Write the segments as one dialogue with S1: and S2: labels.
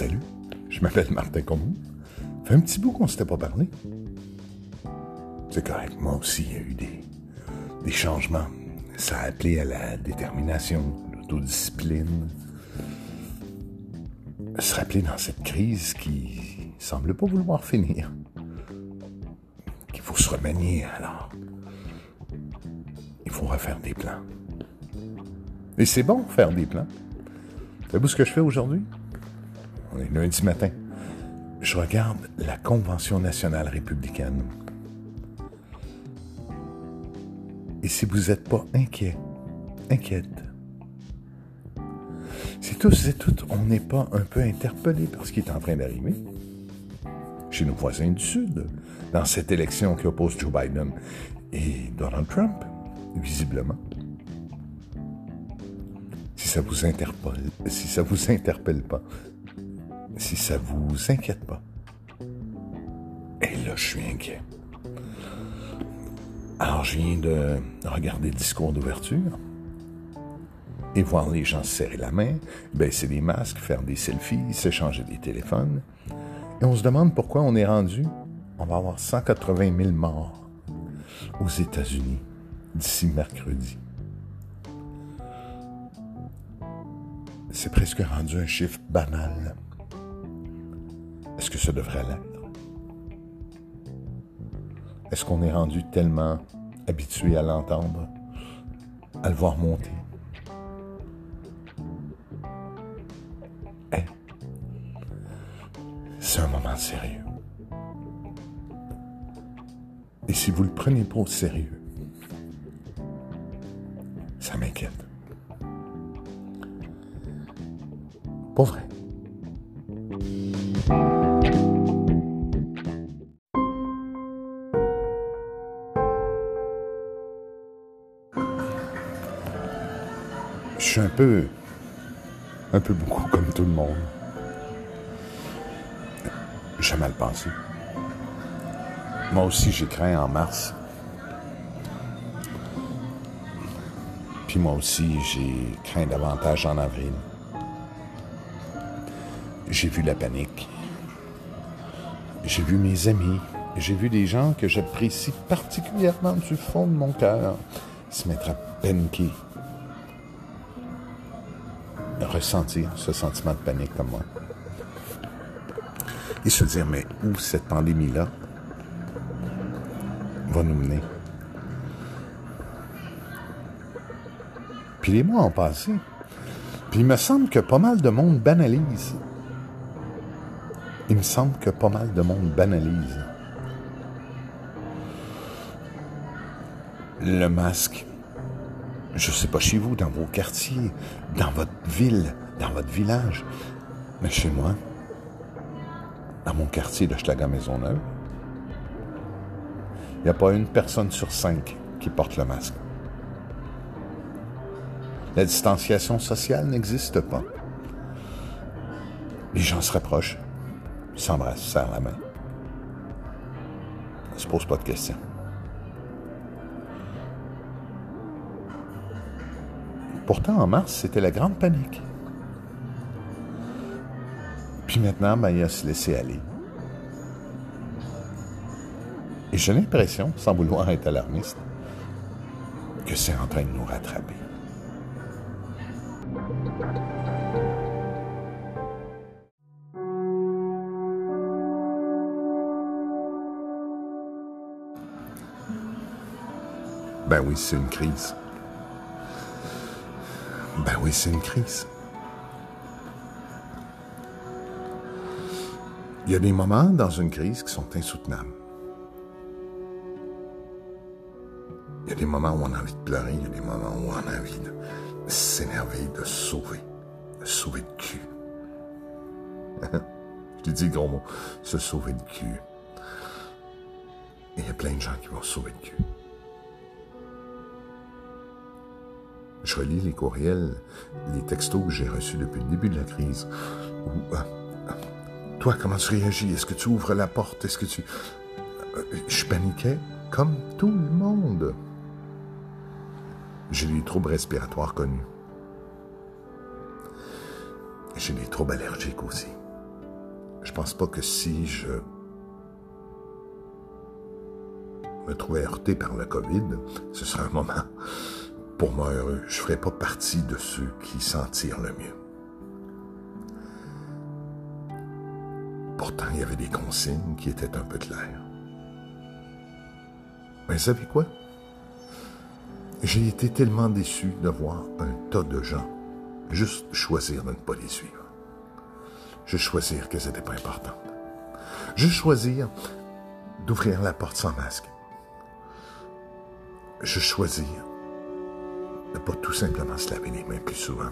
S1: Salut, je m'appelle Martin Comou. Fait un petit bout qu'on s'était pas parlé. C'est correct, moi aussi, il y a eu des, changements. Ça a appelé à la détermination, l'autodiscipline. Se rappeler dans cette crise qui semble pas vouloir finir. Qu'il faut se remanier, alors. Il faut refaire des plans. Et c'est bon, faire des plans. Savez-vous ce que je fais aujourd'hui? On est lundi matin. Je regarde la Convention nationale républicaine. Et si vous n'êtes pas inquiet, inquiète, si tous et toutes on n'est pas un peu interpellés par ce qui est en train d'arriver, chez nos voisins du Sud, dans cette élection qui oppose Joe Biden et Donald Trump, visiblement, si ça vous interpelle, si ça vous interpelle pas, si ça vous inquiète pas. Et là, je suis inquiet. Alors, je viens de regarder le discours d'ouverture et voir les gens se serrer la main, baisser les masques, faire des selfies, s'échanger des téléphones. Et on se demande pourquoi on est rendu. On va avoir 180 000 morts aux États-Unis d'ici mercredi. C'est presque rendu un chiffre banal. Est-ce que ça devrait l'être? Est-ce qu'on est rendu tellement habitué à l'entendre, à le voir monter? C'est un moment sérieux. Et si vous le prenez pas au sérieux, ça m'inquiète. Pas vrai. Un peu beaucoup comme tout le monde. J'ai mal pensé. Moi aussi, j'ai craint en mars. Puis moi aussi, j'ai craint davantage en avril. J'ai vu la panique. J'ai vu mes amis. J'ai vu des gens que j'apprécie particulièrement du fond de mon cœur se mettre à paniquer. Ressentir ce sentiment de panique comme moi. Et se dire, mais où cette pandémie-là va nous mener? Puis les mois ont passé. Puis il me semble que pas mal de monde banalise. Il me semble que pas mal de monde banalise. Le masque. Je sais pas chez vous, dans vos quartiers, dans votre ville, dans votre village, mais chez moi, dans mon quartier de Schlager-Maisonneuve, il n'y a pas une personne sur cinq qui porte le masque. La distanciation sociale n'existe pas. Les gens se rapprochent, s'embrassent, serrent la main. Ne se pose pas de questions. Pourtant, en mars, c'était la grande panique. Puis maintenant, ben, il a se laisser aller. Et j'ai l'impression, sans vouloir être alarmiste, que c'est en train de nous rattraper. Ben oui, c'est une crise. Ben oui, c'est une crise. Il y a des moments dans une crise qui sont insoutenables. Il y a des moments où on a envie de pleurer, il y a des moments où on a envie de s'énerver, de sauver, de sauver le cul. Je te dis gros mot, se sauver le cul. Et il y a plein de gens qui vont sauver le cul. Je relis les courriels, les textos que j'ai reçus depuis le début de la crise. Euh, toi, comment tu réagis? Est-ce que tu ouvres la porte? Est-ce que tu... Euh, je paniquais comme tout le monde. J'ai des troubles respiratoires connus. J'ai des troubles allergiques aussi. je pense pas que si je me trouvais heurté par la COVID, ce serait un moment pour moi heureux. Je ferais pas partie de ceux qui s'en tirent le mieux. Pourtant, il y avait des consignes qui étaient un peu claires. Mais vous savez quoi? J'ai été tellement déçu de voir un tas de gens juste choisir de ne pas les suivre. Juste choisir qu'elles n'étaient pas importantes. Juste choisir d'ouvrir la porte sans masque. Juste choisir de ne pas tout simplement se laver les mains plus souvent.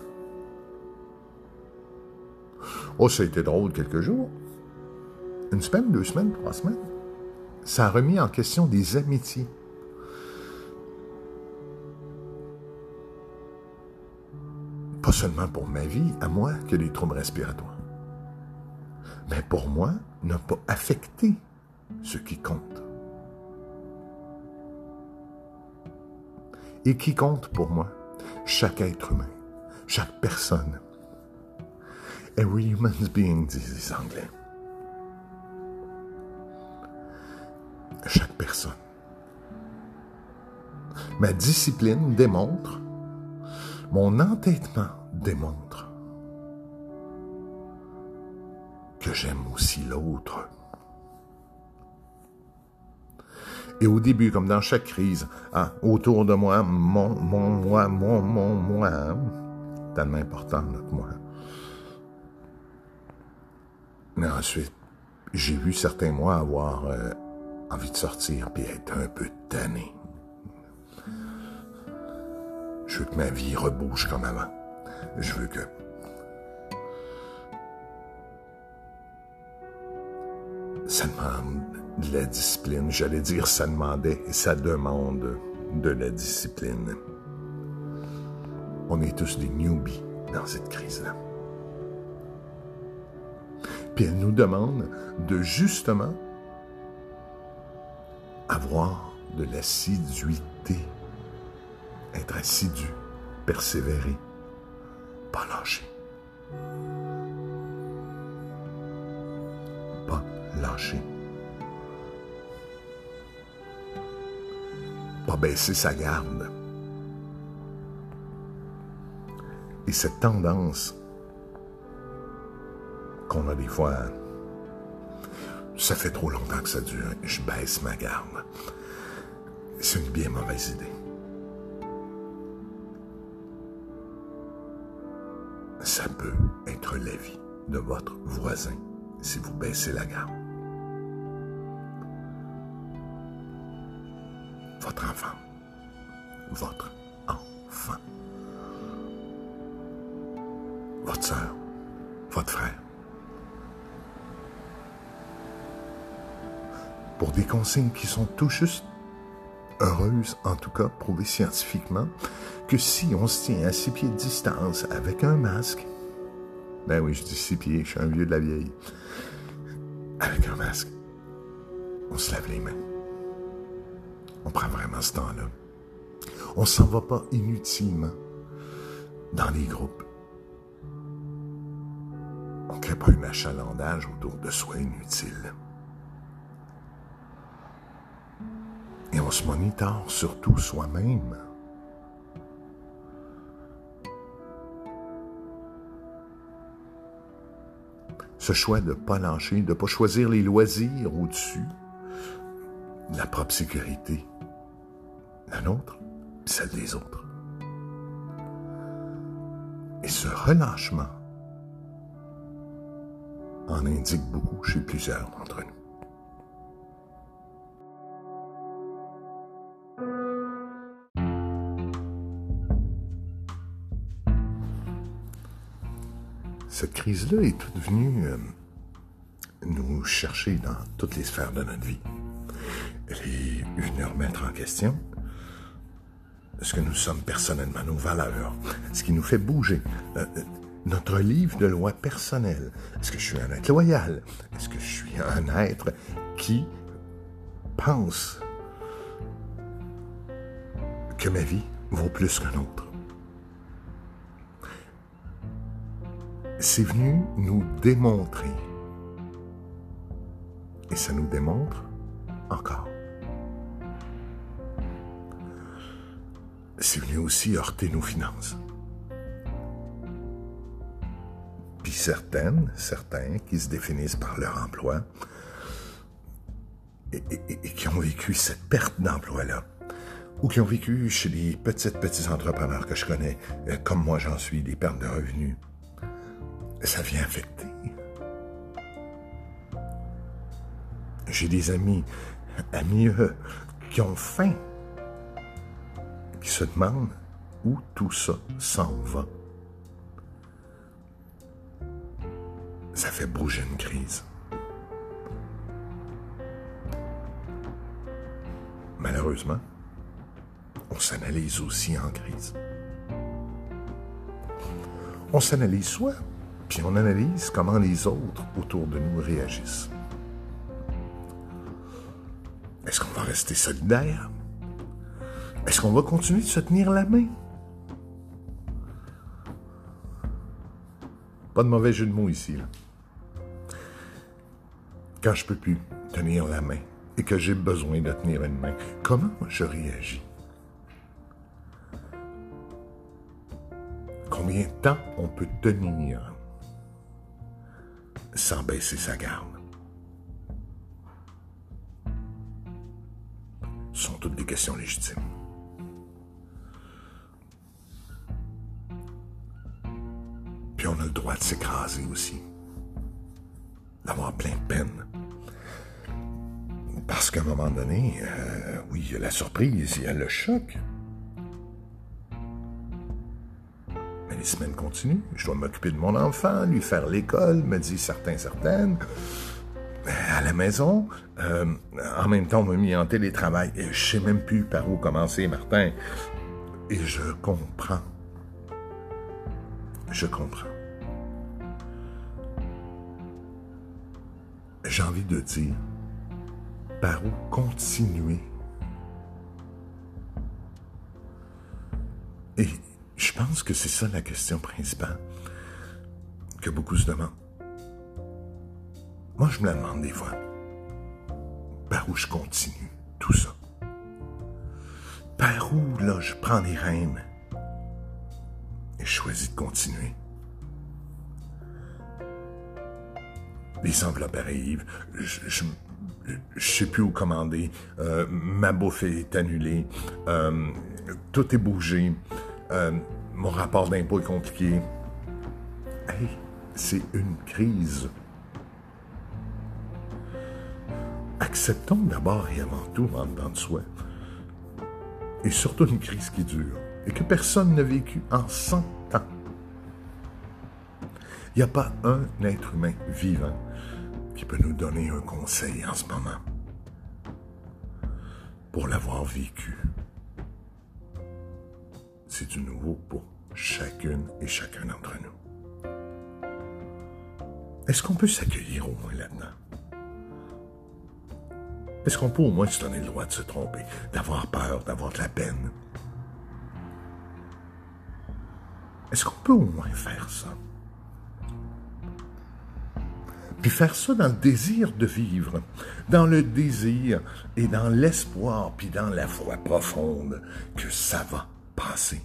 S1: Oh, ça a été drôle quelques jours. Une semaine, deux semaines, trois semaines. Ça a remis en question des amitiés. Pas seulement pour ma vie, à moi, que des troubles respiratoires. Mais pour moi, n'a pas affecté ce qui compte. Et qui compte pour moi? Chaque être humain, chaque personne. Every human being, disent les Anglais. Chaque personne. Ma discipline démontre, mon entêtement démontre que j'aime aussi l'autre. Et au début, comme dans chaque crise, hein, autour de moi, mon, mon, moi, mon, mon, moi, tellement important notre moi. Mais ensuite, j'ai vu certains mois avoir euh, envie de sortir puis être un peu tanné. Je veux que ma vie rebouche comme avant. Je veux que ça demande de la discipline. J'allais dire ça demandait et ça demande de la discipline. On est tous des newbies dans cette crise-là. Puis elle nous demande de justement avoir de l'assiduité, être assidu, persévérer, pas lâcher. Pas lâcher. Pas baisser sa garde. Et cette tendance qu'on a des fois ça fait trop longtemps que ça dure. Je baisse ma garde. C'est une bien mauvaise idée. Ça peut être la vie de votre voisin si vous baissez la garde. Votre enfant. Votre soeur. Votre frère. pour des consignes qui sont tout juste heureuses, en tout cas prouvées scientifiquement, que si on se tient à six pieds de distance avec un masque, ben oui, je dis six pieds, je suis un vieux de la vieille, avec un masque, on se lave les mains. On prend vraiment ce temps-là. On s'en va pas inutilement dans les groupes. On ne crée pas un achalandage autour de soi inutile. Et on se monitore surtout soi-même. Ce choix de ne pas lâcher, de ne pas choisir les loisirs au-dessus de la propre sécurité, la nôtre, celle des autres. Et ce relâchement en indique beaucoup chez plusieurs d'entre nous. cette crise-là est toute venue euh, nous chercher dans toutes les sphères de notre vie. Elle est venue remettre en question ce que nous sommes personnellement, nos valeurs, ce qui nous fait bouger, euh, euh, notre livre de loi personnelle. Est-ce que je suis un être loyal? Est-ce que je suis un être qui pense que ma vie vaut plus qu'un autre? c'est venu nous démontrer Et ça nous démontre encore. C'est venu aussi heurter nos finances. Puis certaines, certains qui se définissent par leur emploi et, qui ont vécu cette perte d'emploi-là, ou qui ont vécu chez les petites, petits entrepreneurs que je connais, euh, comme moi j'en suis, des pertes de revenus, ça vient affecter. J'ai des amis, amis eux, qui ont faim, qui se demandent où tout ça s'en va. Ça fait bouger une crise. Malheureusement, on s'analyse aussi en crise. On s'analyse soi, puis on analyse comment les autres autour de nous réagissent. Est-ce qu'on va rester solidaire? Est-ce qu'on va continuer de se tenir la main? Pas de mauvais jeu de mots ici. Quand je peux plus tenir la main et que j'ai besoin de tenir une main, comment je réagis? Combien de temps on peut tenir sans baisser sa garde? Ce sont toutes des questions légitimes. On a le droit de s'écraser aussi, d'avoir plein de peine. Parce qu'à un moment donné, euh, oui, il y a la surprise, il y a le choc. Mais les semaines continuent. Je dois m'occuper de mon enfant, lui faire l'école, me dit certains, certaines. À la maison, euh, en même temps, on m'a mis en télétravail. Et je sais même plus par où commencer, Martin. Et je comprends je comprends. J'ai envie de dire, par où continuer? Et je pense que c'est ça la question principale que beaucoup se demandent. Moi, je me la demande des fois. Par où je continue tout ça? Par où, là, je prends les rênes et choisis de continuer? Les enveloppes arrivent, je, ne sais plus où commander, euh, ma bouffe est annulée, euh, tout est bougé, euh, mon rapport d'impôt est compliqué. Hey, c'est une crise. Acceptons d'abord et avant tout en dedans de soi. Et surtout une crise qui dure et que personne n'a vécu en 100 ans. Il n'y a pas un être humain vivant qui peut nous donner un conseil en ce moment pour l'avoir vécu. C'est du nouveau pour chacune et chacun d'entre nous. Est-ce qu'on peut s'accueillir au moins là-dedans? Est-ce qu'on peut au moins se donner le droit de se tromper, d'avoir peur, d'avoir de la peine? Est-ce qu'on peut au moins faire ça? Puis faire ça dans le désir de vivre, dans le désir et dans l'espoir, puis dans la foi profonde que ça va passer.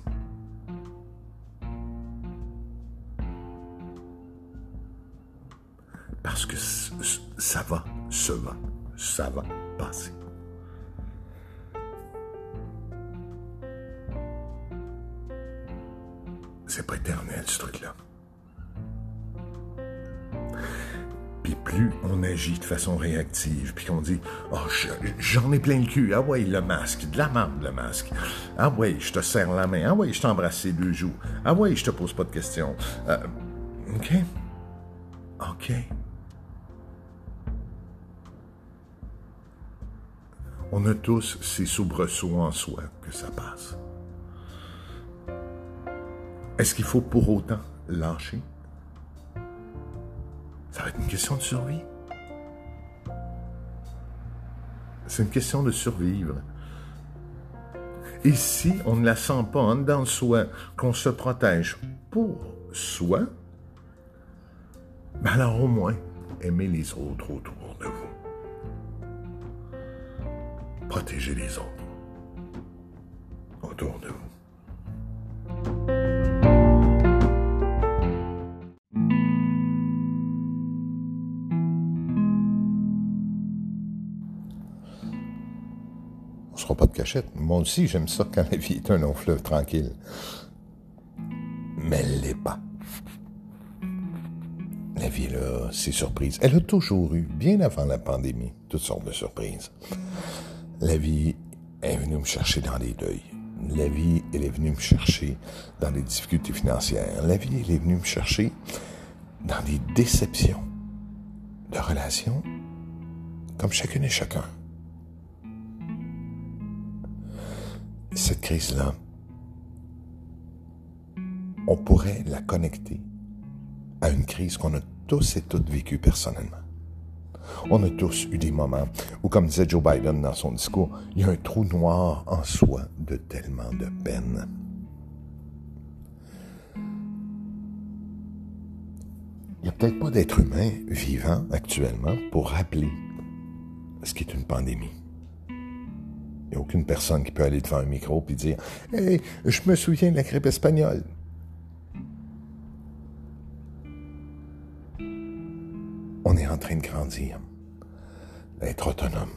S1: Parce que ça va, ça va, ça va passer. C'est pas éternel, ce truc-là. Plus on agit de façon réactive, puis qu'on dit Oh, j'en ai plein le cul. Ah ouais, le masque. De la merde, le masque. Ah ouais, je te serre la main. Ah ouais, je t'embrasse les deux joues. Ah ouais, je te pose pas de questions. Euh, OK. OK. On a tous ces soubresauts en soi que ça passe. Est-ce qu'il faut pour autant lâcher? va être une question de survie. C'est une question de survivre. Et si on ne la sent pas hein, en dedans de soi, qu'on se protège pour soi, alors au moins, aimez les autres autour de vous. Protégez les autres. Moi aussi, j'aime ça quand la vie est un long fleuve tranquille. Mais elle l'est pas. La vie, là, c'est surprise. Elle a toujours eu, bien avant la pandémie, toutes sortes de surprises. La vie est venue me chercher dans les deuils. La vie, elle est venue me chercher dans les difficultés financières. La vie, elle est venue me chercher dans des déceptions de relations, comme chacune et chacun. Cette crise-là, on pourrait la connecter à une crise qu'on a tous et toutes vécue personnellement. On a tous eu des moments où, comme disait Joe Biden dans son discours, il y a un trou noir en soi de tellement de peine. Il n'y a peut-être pas d'être humain vivant actuellement pour rappeler ce qu'est une pandémie. N'y a aucune personne qui peut aller devant un micro et dire Hey, je me souviens de la grippe espagnole. on est en train de grandir, d'être autonome,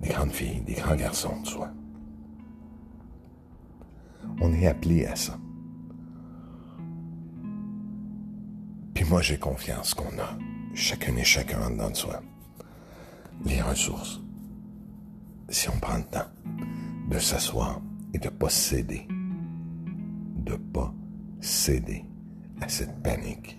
S1: des grandes filles, des grands garçons de soi. On est appelé à ça. Puis moi, j'ai confiance qu'on a, chacun et chacun en dedans de soi, les ressources. Si on prend le temps de s'asseoir et de ne pas céder, de ne pas céder à cette panique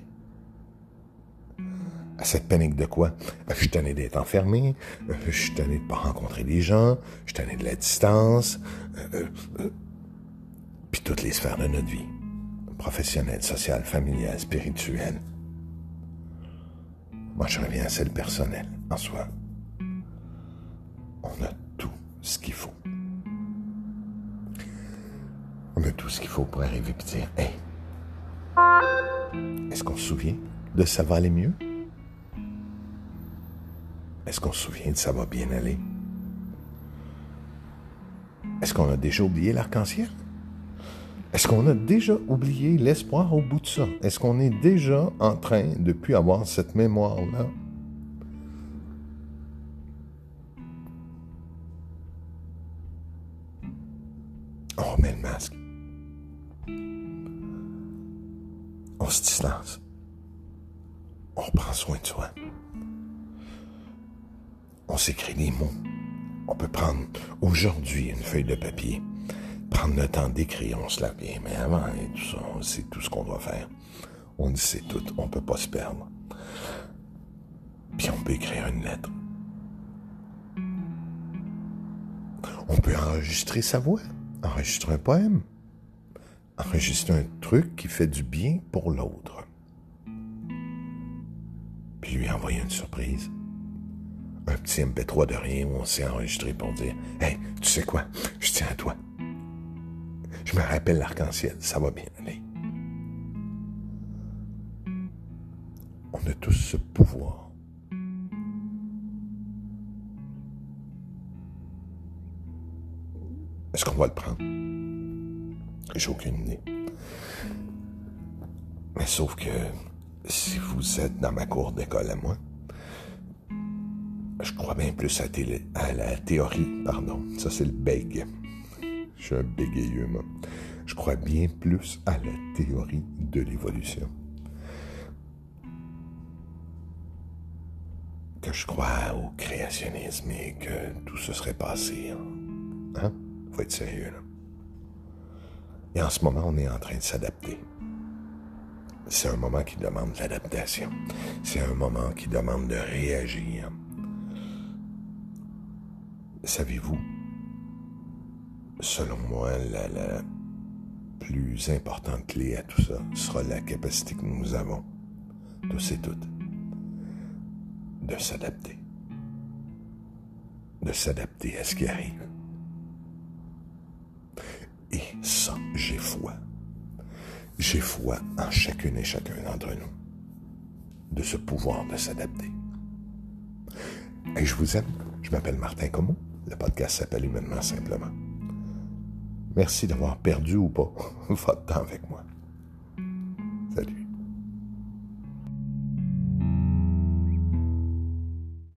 S1: à cette panique de quoi? Euh, je suis tanné d'être enfermé, euh, je suis tanné de pas rencontrer des gens, je suis tanné de la distance, euh, puis toutes les sphères de notre vie, professionnelle, sociale, familiale, spirituelle. Moi, je reviens à celle personnelle, en soi. On a tout ce qu'il faut. On a tout ce qu'il faut pour arriver et dire, hey, est-ce qu'on se souvient de ça va aller mieux? Est-ce qu'on se souvient de ça va bien aller? Est-ce qu'on a déjà oublié l'arc-en-ciel? Est-ce qu'on a déjà oublié l'espoir au bout de ça? Est-ce qu'on est déjà en train de plus avoir cette mémoire-là? On se distance. On prend soin de soi on s'écrit des mots. On peut prendre aujourd'hui une feuille de papier, prendre le temps d'écrire, on se l'a bien, mais avant, tout ça, c'est tout ce qu'on doit faire. On le sait tout, on peut pas se perdre. Puis on peut écrire une lettre. On peut enregistrer sa voix, enregistrer un poème, enregistrer un truc qui fait du bien pour l'autre. Puis lui envoyer une surprise un petit MP3 de rien où on s'est enregistré pour dire Hey, tu sais quoi, je tiens à toi. Je me rappelle l'arc-en-ciel, ça va bien aller. On a tous ce pouvoir. Est-ce qu'on va le prendre? J'ai aucune idée. Mais sauf que si vous êtes dans ma cour d'école à moi, je crois bien plus à, la théorie, pardon. Ça, c'est le beg. Je suis un bégayeux, moi. Je crois bien plus à la théorie de l'évolution. Que je crois au créationnisme et que tout se serait passé. Hein? hein? Faut être sérieux, là. Et en ce moment, on est en train de s'adapter. C'est un moment qui demande l'adaptation. C'est un moment qui demande de réagir. Savez-vous, selon moi, la, plus importante clé à tout ça sera la capacité que nous avons, tous et toutes, de s'adapter. De s'adapter à ce qui arrive. Et ça, j'ai foi. J'ai foi en chacune et chacun d'entre nous de ce pouvoir de s'adapter. Et je vous aime. Je m'appelle Martin Como. Le podcast s'appelle Humainement Simplement. Merci d'avoir perdu ou pas votre temps avec moi. Salut.